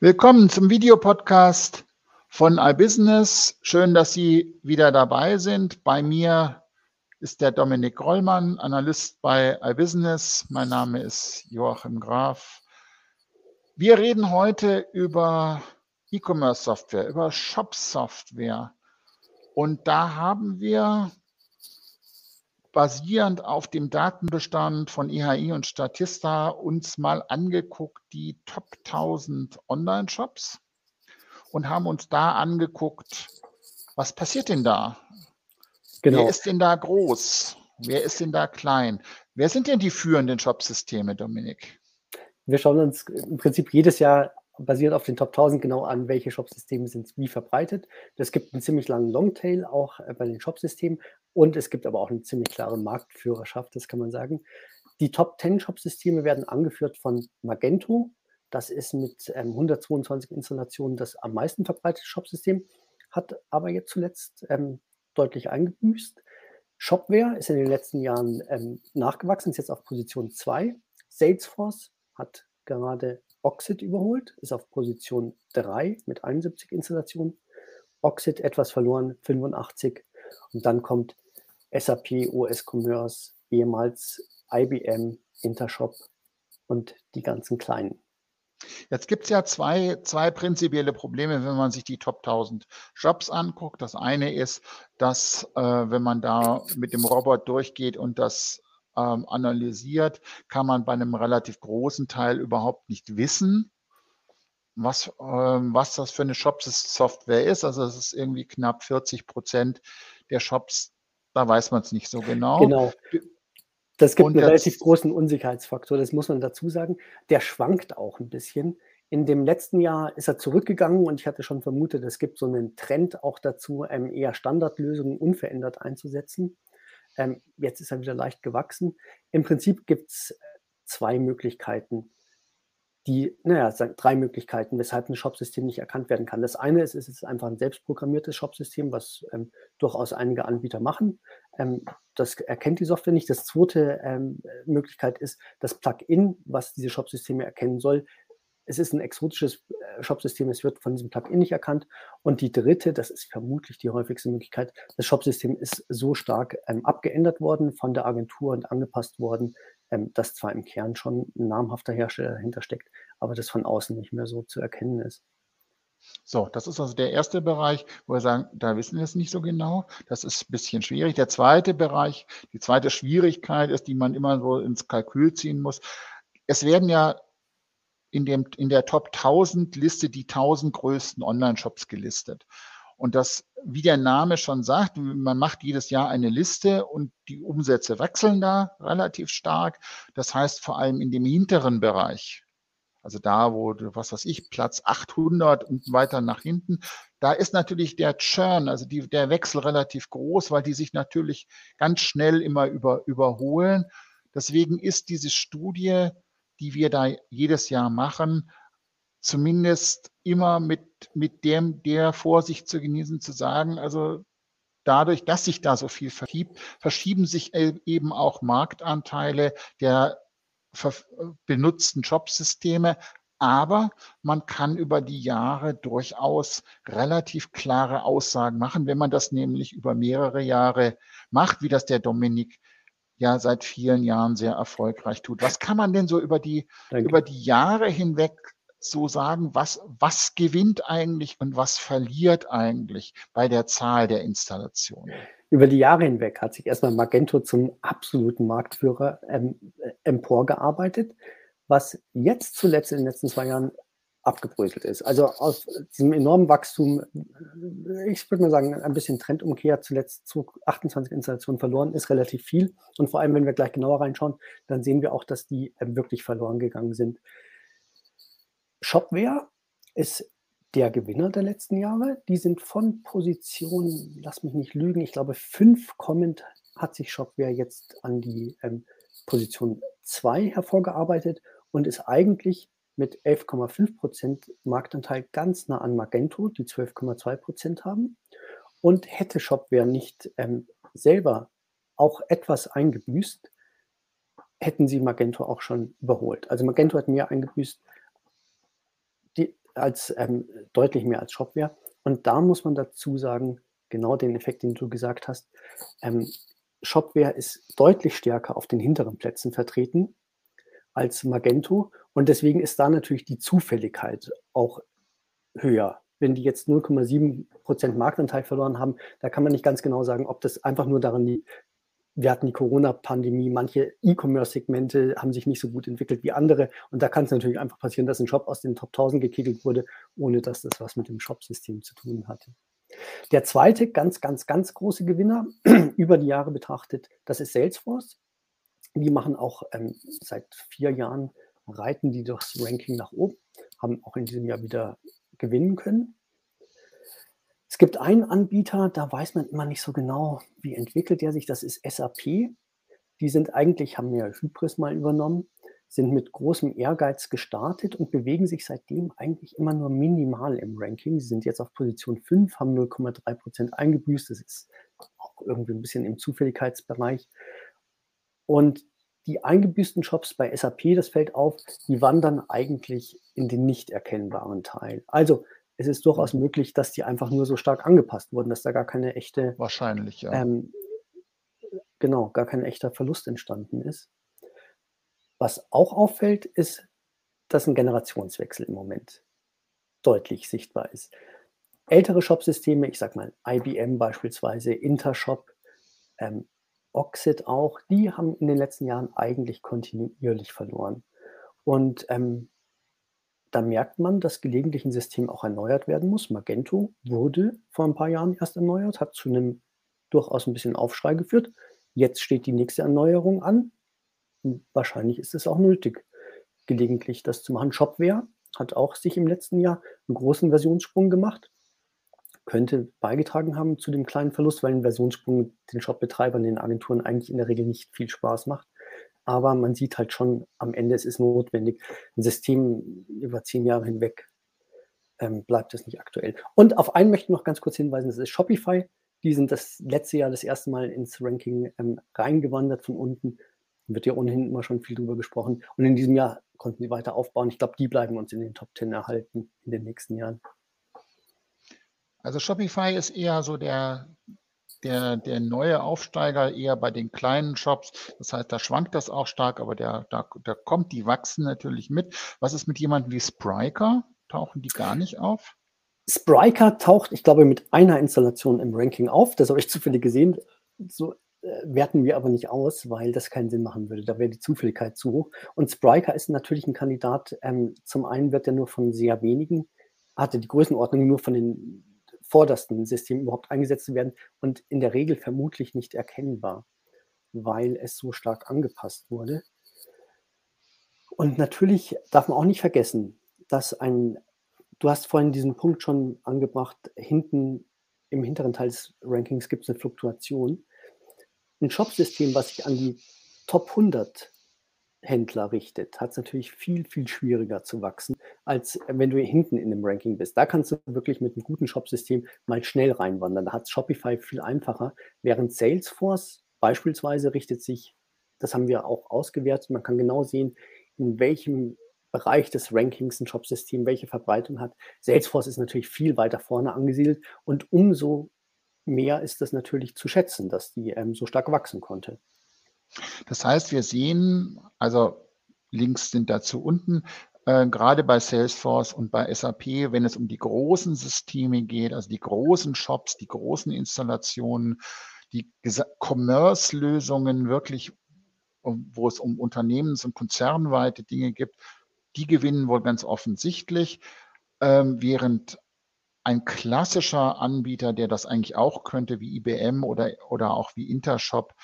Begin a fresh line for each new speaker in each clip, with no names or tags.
Willkommen zum Videopodcast von iBusiness. Schön, dass Sie wieder dabei sind. Bei mir ist der Dominik Grollmann, Analyst bei iBusiness. Mein Name ist Joachim Graf. Wir reden heute über E-Commerce-Software, über Shop-Software. Und da haben wir basierend auf dem Datenbestand von IHI und Statista uns mal angeguckt, die Top 1000 Online-Shops und haben uns da angeguckt, was passiert denn da? Genau. Wer ist denn da groß? Wer ist denn da klein? Wer sind denn die führenden Shopsysteme, Dominik?
Wir schauen uns im Prinzip jedes Jahr basiert auf den Top 1000 genau an, welche Shopsysteme sind wie verbreitet. Es gibt einen ziemlich langen Longtail auch äh, bei den Shopsystemen und es gibt aber auch eine ziemlich klare Marktführerschaft, das kann man sagen. Die Top 10 Shopsysteme werden angeführt von Magento. Das ist mit ähm, 122 Installationen das am meisten verbreitete Shopsystem, hat aber jetzt zuletzt ähm, deutlich eingebüßt. Shopware ist in den letzten Jahren ähm, nachgewachsen, ist jetzt auf Position 2. Salesforce hat gerade Oxid überholt, ist auf Position 3 mit 71 Installationen. Oxid etwas verloren, 85. Und dann kommt SAP, OS Commerce, ehemals IBM, Intershop und die ganzen kleinen.
Jetzt gibt es ja zwei, zwei prinzipielle Probleme, wenn man sich die Top 1000 Jobs anguckt. Das eine ist, dass äh, wenn man da mit dem Robot durchgeht und das ähm, analysiert, kann man bei einem relativ großen Teil überhaupt nicht wissen, was, ähm, was das für eine Shop-Software ist. Also es ist irgendwie knapp 40 Prozent der Shops, da weiß man es nicht so genau.
Genau. Das gibt und einen relativ großen Unsicherheitsfaktor, das muss man dazu sagen. Der schwankt auch ein bisschen. In dem letzten Jahr ist er zurückgegangen und ich hatte schon vermutet, es gibt so einen Trend auch dazu, ähm, eher Standardlösungen unverändert einzusetzen. Ähm, jetzt ist er wieder leicht gewachsen. Im Prinzip gibt es äh, zwei Möglichkeiten, die, naja, drei Möglichkeiten, weshalb ein Shopsystem nicht erkannt werden kann. Das eine ist, es ist einfach ein selbstprogrammiertes Shopsystem, was ähm, durchaus einige Anbieter machen. Ähm, das erkennt die Software nicht. Das zweite ähm, Möglichkeit ist, das Plugin, was diese Shopsysteme erkennen soll, es ist ein exotisches äh, Shopsystem, es wird von diesem Plugin nicht erkannt. Und die dritte, das ist vermutlich die häufigste Möglichkeit, das Shopsystem ist so stark ähm, abgeändert worden von der Agentur und angepasst worden, ähm, dass zwar im Kern schon ein namhafter Hersteller dahinter steckt, aber das von außen nicht mehr so zu erkennen ist.
So, das ist also der erste Bereich, wo wir sagen, da wissen wir es nicht so genau. Das ist ein bisschen schwierig. Der zweite Bereich, die zweite Schwierigkeit ist, die man immer so ins Kalkül ziehen muss. Es werden ja in, dem, in der Top 1000 Liste die 1000 größten Online-Shops gelistet. Und das, wie der Name schon sagt, man macht jedes Jahr eine Liste und die Umsätze wechseln da relativ stark. Das heißt vor allem in dem hinteren Bereich, also da, wo, was weiß ich, Platz 800 und weiter nach hinten, da ist natürlich der Churn, also die, der Wechsel relativ groß, weil die sich natürlich ganz schnell immer über, überholen. Deswegen ist diese Studie die wir da jedes Jahr machen, zumindest immer mit, mit dem, der Vorsicht zu genießen, zu sagen, also dadurch, dass sich da so viel verschiebt, verschieben sich e-, eben auch Marktanteile der benutzten Jobsysteme. Aber man kann über die Jahre durchaus relativ klare Aussagen machen, wenn man das nämlich über mehrere Jahre macht, wie das der Dominik ja seit vielen Jahren sehr erfolgreich tut. Was kann man denn so über die, über die Jahre hinweg so sagen, was, was gewinnt eigentlich und was verliert eigentlich bei der Zahl der Installationen?
Über die Jahre hinweg hat sich erstmal Magento zum absoluten Marktführer ähm, emporgearbeitet, was jetzt zuletzt in den letzten zwei Jahren abgebröselt ist. Also aus diesem enormen Wachstum, ich würde mal sagen, ein bisschen Trendumkehr, zuletzt zu 28 Installationen verloren, ist relativ viel. Und vor allem, wenn wir gleich genauer reinschauen, dann sehen wir auch, dass die äh, wirklich verloren gegangen sind. Shopware ist der Gewinner der letzten Jahre. Die sind von Position, lass mich nicht lügen, ich glaube, fünf kommend hat sich Shopware jetzt an die ähm, Position 2 hervorgearbeitet und ist eigentlich mit 11,5 Prozent Marktanteil ganz nah an Magento, die 12,2 Prozent haben. Und hätte Shopware nicht ähm, selber auch etwas eingebüßt, hätten sie Magento auch schon überholt. Also Magento hat mehr eingebüßt. Die, als ähm, deutlich mehr als Shopware. Und da muss man dazu sagen, genau den Effekt, den du gesagt hast, ähm, Shopware ist deutlich stärker auf den hinteren Plätzen vertreten als Magento. Und deswegen ist da natürlich die Zufälligkeit auch höher. Wenn die jetzt 0,7% Marktanteil verloren haben, da kann man nicht ganz genau sagen, ob das einfach nur daran liegt, wir hatten die Corona-Pandemie, manche E-Commerce-Segmente haben sich nicht so gut entwickelt wie andere. Und da kann es natürlich einfach passieren, dass ein Shop aus den Top 1000 gekickelt wurde, ohne dass das was mit dem Shop-System zu tun hatte. Der zweite ganz, ganz, ganz große Gewinner über die Jahre betrachtet, das ist Salesforce. Die machen auch ähm, seit vier Jahren, reiten die durchs Ranking nach oben, haben auch in diesem Jahr wieder gewinnen können. Es gibt einen Anbieter, da weiß man immer nicht so genau, wie entwickelt der sich. Das ist SAP. Die sind eigentlich, haben ja Hybris mal übernommen, sind mit großem Ehrgeiz gestartet und bewegen sich seitdem eigentlich immer nur minimal im Ranking. Sie sind jetzt auf Position 5, haben 0,3 Prozent eingebüßt. Das ist auch irgendwie ein bisschen im Zufälligkeitsbereich. Und die eingebüßten Shops bei SAP, das fällt auf, die wandern eigentlich in den nicht erkennbaren Teil. Also es ist durchaus möglich, dass die einfach nur so stark angepasst wurden, dass da gar keine echte.
Wahrscheinlich, ja.
Ähm, genau, gar kein echter Verlust entstanden ist. Was auch auffällt, ist, dass ein Generationswechsel im Moment deutlich sichtbar ist. Ältere Shopsysteme, ich sag mal IBM beispielsweise, Intershop, ähm, Oxid auch, die haben in den letzten Jahren eigentlich kontinuierlich verloren. Und ähm, da merkt man, dass gelegentlich ein System auch erneuert werden muss. Magento wurde vor ein paar Jahren erst erneuert, hat zu einem durchaus ein bisschen Aufschrei geführt. Jetzt steht die nächste Erneuerung an. Und wahrscheinlich ist es auch nötig, gelegentlich das zu machen. Shopware hat auch sich im letzten Jahr einen großen Versionssprung gemacht. Könnte beigetragen haben zu dem kleinen Verlust, weil ein Versionssprung den Shopbetreibern, den Agenturen eigentlich in der Regel nicht viel Spaß macht aber man sieht halt schon am Ende, es ist notwendig. Ein System über zehn Jahre hinweg ähm, bleibt es nicht aktuell. Und auf einen möchte ich noch ganz kurz hinweisen, das ist Shopify. Die sind das letzte Jahr das erste Mal ins Ranking ähm, reingewandert von unten. Wird ja ohnehin immer schon viel drüber gesprochen. Und in diesem Jahr konnten sie weiter aufbauen. Ich glaube, die bleiben uns in den Top 10 erhalten in den nächsten Jahren.
Also Shopify ist eher so der der, der neue Aufsteiger eher bei den kleinen Shops. Das heißt, da schwankt das auch stark, aber der, da, da kommt, die wachsen natürlich mit. Was ist mit jemandem wie Spryker? Tauchen die gar nicht auf?
Spryker taucht, ich glaube, mit einer Installation im Ranking auf. Das habe ich zufällig gesehen. So äh, werten wir aber nicht aus, weil das keinen Sinn machen würde. Da wäre die Zufälligkeit zu hoch. Und Spryker ist natürlich ein Kandidat. Ähm, zum einen wird er nur von sehr wenigen, hatte die Größenordnung nur von den vordersten System überhaupt eingesetzt werden und in der Regel vermutlich nicht erkennbar, weil es so stark angepasst wurde. Und natürlich darf man auch nicht vergessen, dass ein, du hast vorhin diesen Punkt schon angebracht, hinten im hinteren Teil des Rankings gibt es eine Fluktuation. Ein Shop-System, was sich an die Top 100 Händler richtet, hat es natürlich viel, viel schwieriger zu wachsen, als wenn du hinten in dem Ranking bist. Da kannst du wirklich mit einem guten Shop-System mal schnell reinwandern. Da hat Shopify viel einfacher, während Salesforce beispielsweise richtet sich, das haben wir auch ausgewertet, man kann genau sehen, in welchem Bereich des Rankings ein Shop-System welche Verbreitung hat. Salesforce ist natürlich viel weiter vorne angesiedelt und umso mehr ist das natürlich zu schätzen, dass die ähm, so stark wachsen konnte.
Das heißt, wir sehen, also Links sind dazu unten, äh, gerade bei Salesforce und bei SAP, wenn es um die großen Systeme geht, also die großen Shops, die großen Installationen, die Commerce-Lösungen wirklich, wo es um unternehmens- und konzernweite Dinge gibt, die gewinnen wohl ganz offensichtlich, ähm, während ein klassischer Anbieter, der das eigentlich auch könnte, wie IBM oder, oder auch wie Intershop,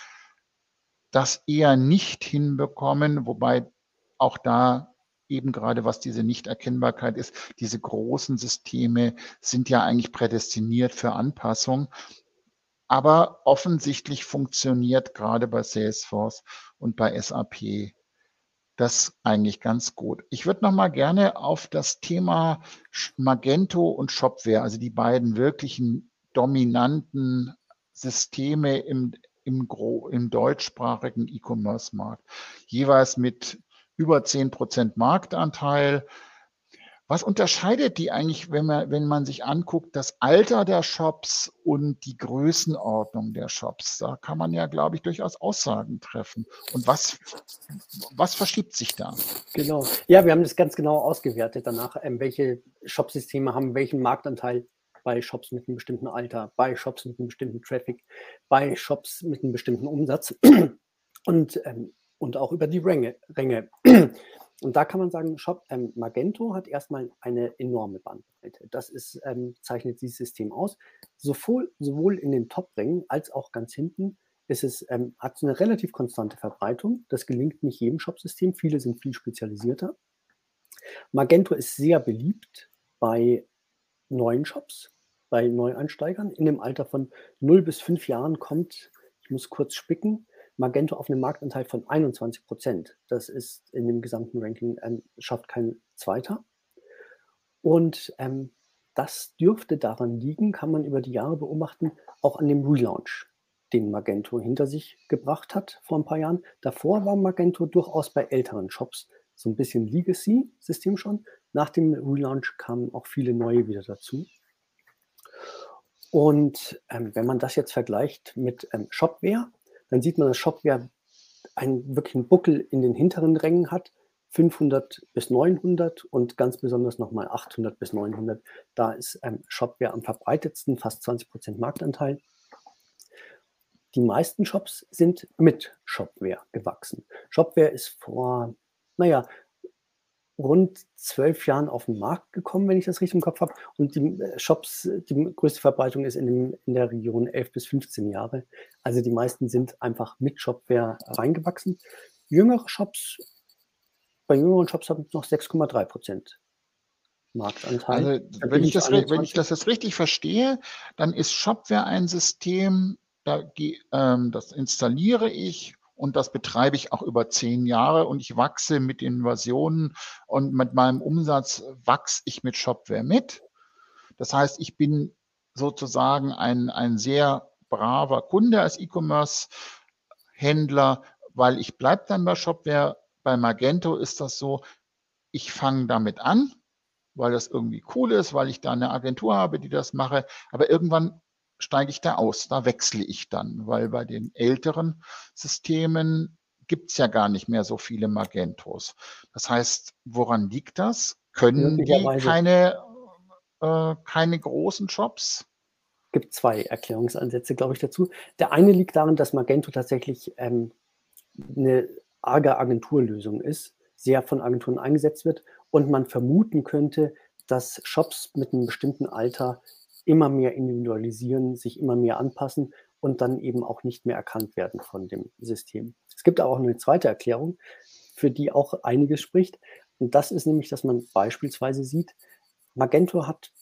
das eher nicht hinbekommen, wobei auch da eben gerade was diese Nichterkennbarkeit ist, diese großen Systeme sind ja eigentlich prädestiniert für Anpassung. Aber offensichtlich funktioniert gerade bei Salesforce und bei SAP das eigentlich ganz gut. Ich würde noch mal gerne auf das Thema Magento und Shopware, also die beiden wirklichen dominanten Systeme im, im, im deutschsprachigen E-Commerce-Markt. Jeweils mit über 10 Prozent Marktanteil. Was unterscheidet die eigentlich, wenn man, wenn man sich anguckt, das Alter der Shops und die Größenordnung der Shops? Da kann man ja, glaube ich, durchaus Aussagen treffen. Und was, was verschiebt sich da?
Genau. Ja, wir haben das ganz genau ausgewertet danach, ähm, welche Shopsysteme haben welchen Marktanteil bei Shops mit einem bestimmten Alter, bei Shops mit einem bestimmten Traffic, bei Shops mit einem bestimmten Umsatz und, ähm, und auch über die Ränge. Ränge. Und da kann man sagen, Shop, ähm, Magento hat erstmal eine enorme Bandbreite. Das ist, ähm, zeichnet dieses System aus. Sowohl, sowohl in den Top-Rängen als auch ganz hinten ist es, ähm, hat es eine relativ konstante Verbreitung. Das gelingt nicht jedem Shopsystem. Viele sind viel spezialisierter. Magento ist sehr beliebt bei neuen Shops, bei Neueinsteigern. In dem Alter von 0 bis 5 Jahren kommt, ich muss kurz spicken, Magento auf einem Marktanteil von 21 Prozent. Das ist in dem gesamten Ranking, ähm, schafft kein Zweiter. Und ähm, das dürfte daran liegen, kann man über die Jahre beobachten, auch an dem Relaunch, den Magento hinter sich gebracht hat vor ein paar Jahren. Davor war Magento durchaus bei älteren Shops so ein bisschen Legacy-System schon. Nach dem Relaunch kamen auch viele neue wieder dazu. Und ähm, wenn man das jetzt vergleicht mit ähm, Shopware, dann sieht man, dass Shopware einen wirklichen Buckel in den hinteren Rängen hat, 500 bis 900 und ganz besonders nochmal 800 bis 900. Da ist ähm, Shopware am verbreitetsten, fast 20 Prozent Marktanteil. Die meisten Shops sind mit Shopware gewachsen. Shopware ist vor, naja, rund zwölf Jahren auf den Markt gekommen, wenn ich das richtig im Kopf habe. Und die äh, Shops, die größte Verbreitung ist in, dem, in der Region 11 bis 15 Jahre. Also die meisten sind einfach mit Shopware reingewachsen. Jüngere Shops, bei jüngeren Shops haben noch 6,3 Prozent Marktanteil.
Also, wenn ich, das, wenn ich das jetzt richtig verstehe, dann ist Shopware ein System, da, ähm, das installiere ich und das betreibe ich auch über zehn Jahre und ich wachse mit den Versionen und mit meinem Umsatz wachse ich mit Shopware mit. Das heißt, ich bin sozusagen ein, ein sehr braver Kunde als E-Commerce-Händler, weil ich bleibe dann bei Shopware. Bei Magento ist das so, ich fange damit an, weil das irgendwie cool ist, weil ich da eine Agentur habe, die das mache. Aber irgendwann steige ich da aus, da wechsle ich dann, weil bei den älteren Systemen gibt es ja gar nicht mehr so viele Magentos. Das heißt, woran liegt das? Können die keine, äh, keine großen Shops?
Es gibt zwei Erklärungsansätze, glaube ich, dazu. Der eine liegt darin, dass Magento tatsächlich ähm, eine arge Agenturlösung ist, sehr von Agenturen eingesetzt wird und man vermuten könnte, dass Shops mit einem bestimmten Alter immer mehr individualisieren, sich immer mehr anpassen und dann eben auch nicht mehr erkannt werden von dem System. Es gibt auch eine zweite Erklärung, für die auch einiges spricht. Und das ist nämlich, dass man beispielsweise sieht, Magento hat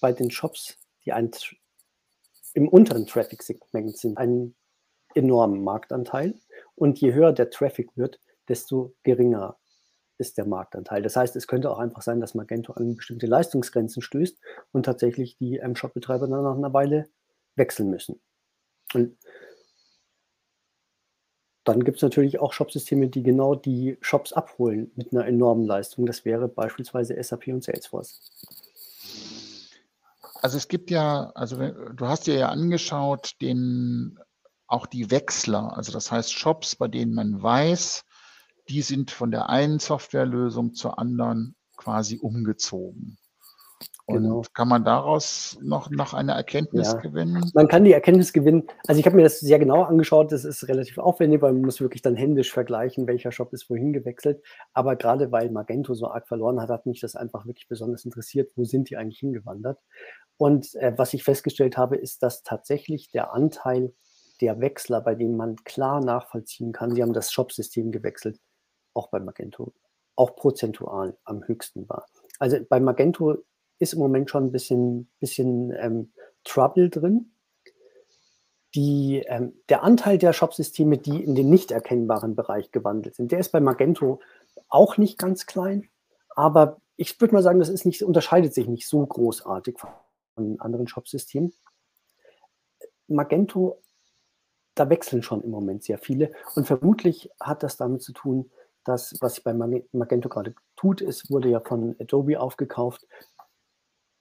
bei den Shops, die ein, im unteren Traffic-Segment sind, einen enormen Marktanteil. Und je höher der Traffic wird, desto geringer ist der Marktanteil. Das heißt, es könnte auch einfach sein, dass Magento an bestimmte Leistungsgrenzen stößt und tatsächlich die ähm, Shop-Betreiber dann nach einer Weile wechseln müssen. Und dann gibt es natürlich auch Shopsysteme, die genau die Shops abholen mit einer enormen Leistung. Das wäre beispielsweise SAP und Salesforce.
Also es gibt ja, also du hast dir ja angeschaut, den, auch die Wechsler, also das heißt Shops, bei denen man weiß, die sind von der einen Softwarelösung zur anderen quasi umgezogen. Und genau. kann man daraus noch, noch eine Erkenntnis ja. gewinnen?
Man kann die Erkenntnis gewinnen. Also ich habe mir das sehr genau angeschaut. Das ist relativ aufwendig, weil man muss wirklich dann händisch vergleichen, welcher Shop ist wohin gewechselt. Aber gerade weil Magento so arg verloren hat, hat mich das einfach wirklich besonders interessiert. Wo sind die eigentlich hingewandert? Und äh, was ich festgestellt habe, ist, dass tatsächlich der Anteil der Wechsler, bei denen man klar nachvollziehen kann, sie haben das Shop-System gewechselt, auch bei Magento, auch prozentual am höchsten war. Also bei Magento ist im Moment schon ein bisschen, bisschen ähm, Trouble drin. Die, ähm, der Anteil der Shopsysteme, die in den nicht erkennbaren Bereich gewandelt sind, der ist bei Magento auch nicht ganz klein, aber ich würde mal sagen, das ist nicht, unterscheidet sich nicht so großartig von anderen Shopsystemen. Magento, da wechseln schon im Moment sehr viele und vermutlich hat das damit zu tun, Das, was sich bei Magento gerade tut, ist, wurde ja von Adobe aufgekauft,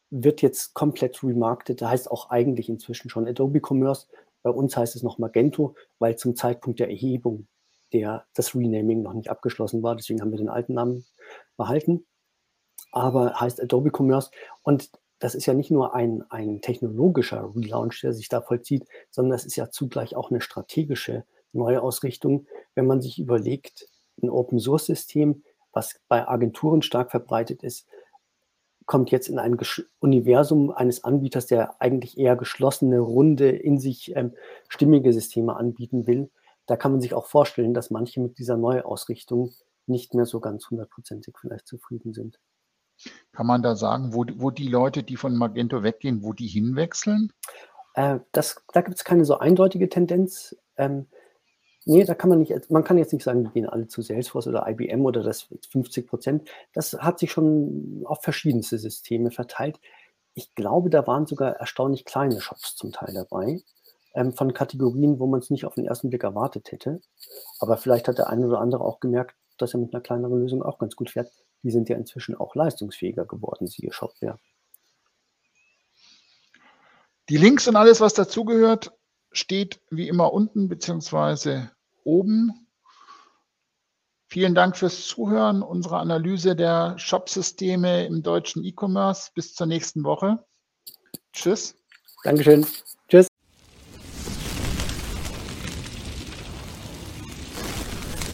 wird jetzt komplett remarketed. Heißt auch eigentlich inzwischen schon Adobe Commerce. Bei uns heißt es noch Magento, weil zum Zeitpunkt der Erhebung der, das Renaming noch nicht abgeschlossen war. Deswegen haben wir den alten Namen behalten. Aber heißt Adobe Commerce. Und das ist ja nicht nur ein, ein technologischer Relaunch, der sich da vollzieht, sondern das ist ja zugleich auch eine strategische Neuausrichtung, wenn man sich überlegt, ein Open-Source-System, was bei Agenturen stark verbreitet ist, kommt jetzt in ein Gesch Universum eines Anbieters, der eigentlich eher geschlossene, runde, in sich ähm, stimmige Systeme anbieten will. Da kann man sich auch vorstellen, dass manche mit dieser Neuausrichtung nicht mehr so ganz hundertprozentig vielleicht zufrieden sind.
Kann man da sagen, wo, wo die Leute, die von Magento weggehen, wo die hinwechseln?
Äh, das, da gibt es keine so eindeutige Tendenz. Ähm, nee, da kann man nicht, man kann jetzt nicht sagen, die gehen alle zu Salesforce oder IBM oder das 50 Prozent. Das hat sich schon auf verschiedenste Systeme verteilt. Ich glaube, da waren sogar erstaunlich kleine Shops zum Teil dabei, ähm, von Kategorien, wo man es nicht auf den ersten Blick erwartet hätte. Aber vielleicht hat der eine oder andere auch gemerkt, dass er mit einer kleineren Lösung auch ganz gut fährt die sind ja inzwischen auch leistungsfähiger geworden, siehe Shopware.
Die Links und alles, was dazugehört, steht wie immer unten bzw. oben. Vielen Dank fürs Zuhören unserer Analyse der Shop-Systeme im deutschen E-Commerce. Bis zur nächsten Woche. Tschüss.
Dankeschön.